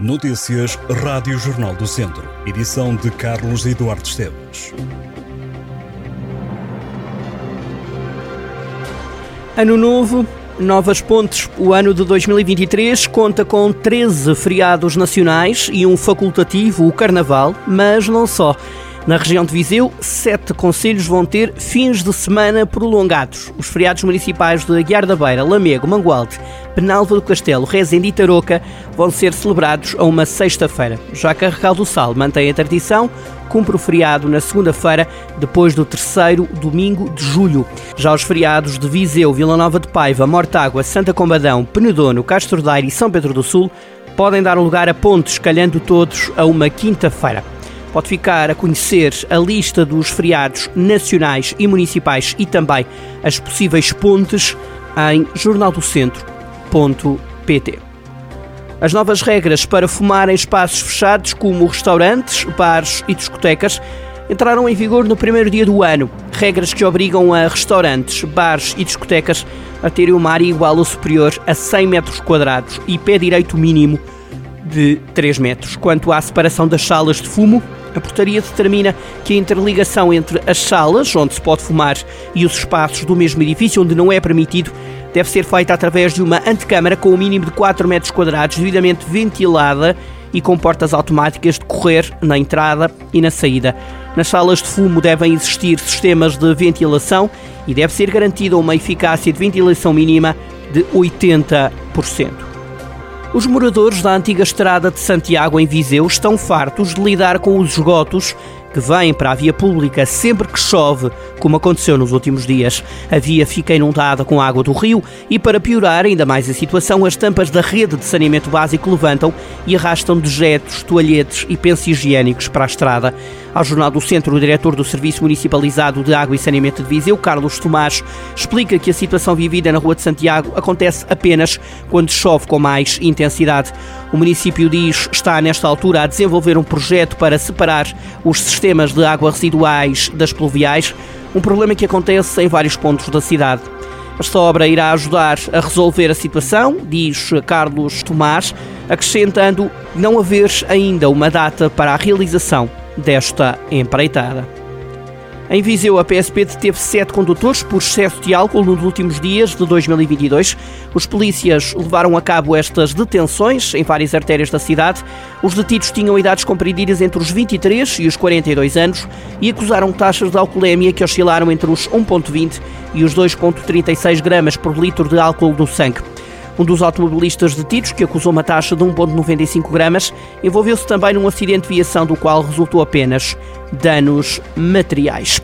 Notícias Rádio Jornal do Centro. Edição de Carlos Eduardo Esteves. Ano novo, novas pontes. O ano de 2023 conta com 13 feriados nacionais e um facultativo, o Carnaval, mas não só. Na região de Viseu, sete conselhos vão ter fins de semana prolongados. Os feriados municipais de Aguiar da Beira, Lamego, Mangualde, Penalva do Castelo, Rezende e Tarouca vão ser celebrados a uma sexta-feira. Já Carregal do Sal mantém a tradição, cumpre o feriado na segunda-feira, depois do terceiro domingo de julho. Já os feriados de Viseu, Vila Nova de Paiva, Mortágua, Santa Combadão, Penedono, Castro Daire e São Pedro do Sul podem dar lugar a pontos, calhando todos a uma quinta-feira. Pode ficar a conhecer a lista dos feriados nacionais e municipais e também as possíveis pontes em jornaldocentro.pt. As novas regras para fumar em espaços fechados, como restaurantes, bares e discotecas, entraram em vigor no primeiro dia do ano. Regras que obrigam a restaurantes, bares e discotecas a terem uma área igual ou superior a 100 metros quadrados e pé direito mínimo de 3 metros. Quanto à separação das salas de fumo, a portaria determina que a interligação entre as salas, onde se pode fumar, e os espaços do mesmo edifício, onde não é permitido, deve ser feita através de uma antecâmara com um mínimo de 4 metros quadrados, devidamente ventilada e com portas automáticas de correr na entrada e na saída. Nas salas de fumo devem existir sistemas de ventilação e deve ser garantida uma eficácia de ventilação mínima de 80%. Os moradores da antiga estrada de Santiago em Viseu estão fartos de lidar com os esgotos que vêm para a via pública sempre que chove, como aconteceu nos últimos dias. A via fica inundada com água do rio e, para piorar ainda mais a situação, as tampas da rede de saneamento básico levantam e arrastam dejetos, toalhetes e pensos higiênicos para a estrada. Ao Jornal do Centro, o diretor do Serviço Municipalizado de Água e Saneamento de Viseu, Carlos Tomás, explica que a situação vivida na Rua de Santiago acontece apenas quando chove com mais intensidade. O município diz está nesta altura a desenvolver um projeto para separar os sistemas de água residuais das pluviais, um problema que acontece em vários pontos da cidade. Esta obra irá ajudar a resolver a situação, diz Carlos Tomás, acrescentando não haver ainda uma data para a realização desta empreitada. Em Viseu, a PSP deteve sete condutores por excesso de álcool nos últimos dias de 2022. Os polícias levaram a cabo estas detenções em várias artérias da cidade. Os detidos tinham idades compreendidas entre os 23 e os 42 anos e acusaram taxas de alcoolemia que oscilaram entre os 1,20 e os 2,36 gramas por litro de álcool no sangue. Um dos automobilistas detidos, que acusou uma taxa de 1,95 gramas, envolveu-se também num acidente de viação do qual resultou apenas danos materiais.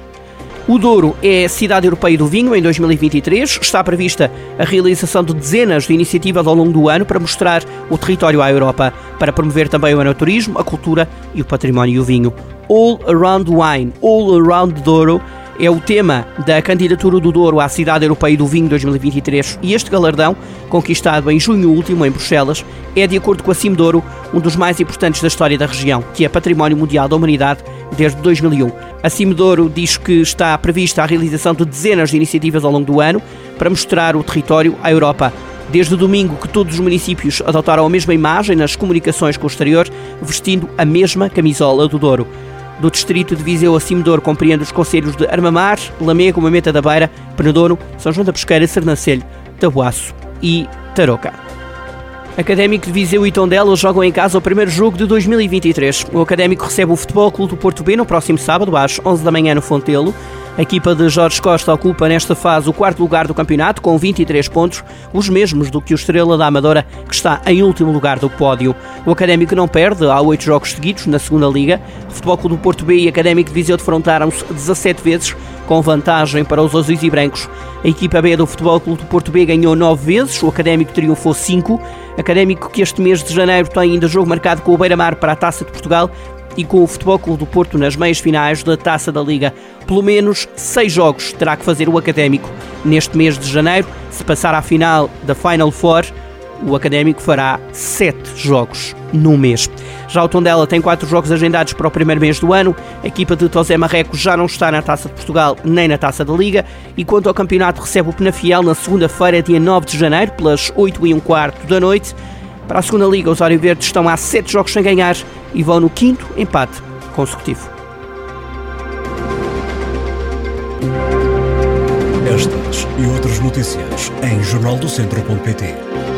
O Douro é a cidade europeia do vinho em 2023. Está prevista a realização de dezenas de iniciativas ao longo do ano para mostrar o território à Europa, para promover também o enoturismo, a cultura e o património e o vinho. All Around Wine, All Around Douro é o tema da candidatura do Douro à Cidade Europeia do Vinho 2023 e este galardão, conquistado em junho último em Bruxelas, é, de acordo com a Cimdouro, um dos mais importantes da história da região, que é Património Mundial da Humanidade desde 2001. A Cimdouro diz que está prevista a realização de dezenas de iniciativas ao longo do ano para mostrar o território à Europa. Desde domingo que todos os municípios adotaram a mesma imagem nas comunicações com o exterior, vestindo a mesma camisola do Douro do distrito de Viseu a Cimedor compreende os conselhos de Armamar, Lamego, Mameta da Beira, Penedono, São João da Pesqueira, Sernancelho, Tabuaço e Tarouca. Académico de Viseu e Tondela jogam em casa o primeiro jogo de 2023. O Académico recebe o Futebol Clube do Porto B no próximo sábado, às 11 da manhã, no Fontelo. A equipa de Jorge Costa ocupa nesta fase o quarto lugar do campeonato com 23 pontos, os mesmos do que o Estrela da Amadora, que está em último lugar do pódio. O Académico não perde, há oito jogos seguidos na segunda liga. O Futebol Clube do Porto B e Académico de Viseu defrontaram-se 17 vezes, com vantagem para os azuis e brancos. A equipa B do Futebol Clube do Porto B ganhou 9 vezes, o Académico triunfou 5. Académico que este mês de janeiro tem ainda jogo marcado com o Beira-Mar para a Taça de Portugal e com o Futebol Clube do Porto nas meias finais da Taça da Liga. Pelo menos seis jogos terá que fazer o Académico neste mês de janeiro. Se passar à final da Final Four, o Académico fará sete jogos no mês. Já o Tondela tem quatro jogos agendados para o primeiro mês do ano. A equipa de Tosé Marreco já não está na Taça de Portugal nem na Taça da Liga. E quanto ao campeonato, recebe o Penafiel na segunda-feira, dia 9 de janeiro, pelas 8 e um quarto da noite. Para a segunda Liga, os Verdes estão há sete jogos sem ganhar e vão no quinto empate consecutivo. Estas e outras notícias em jornaldocentro.pt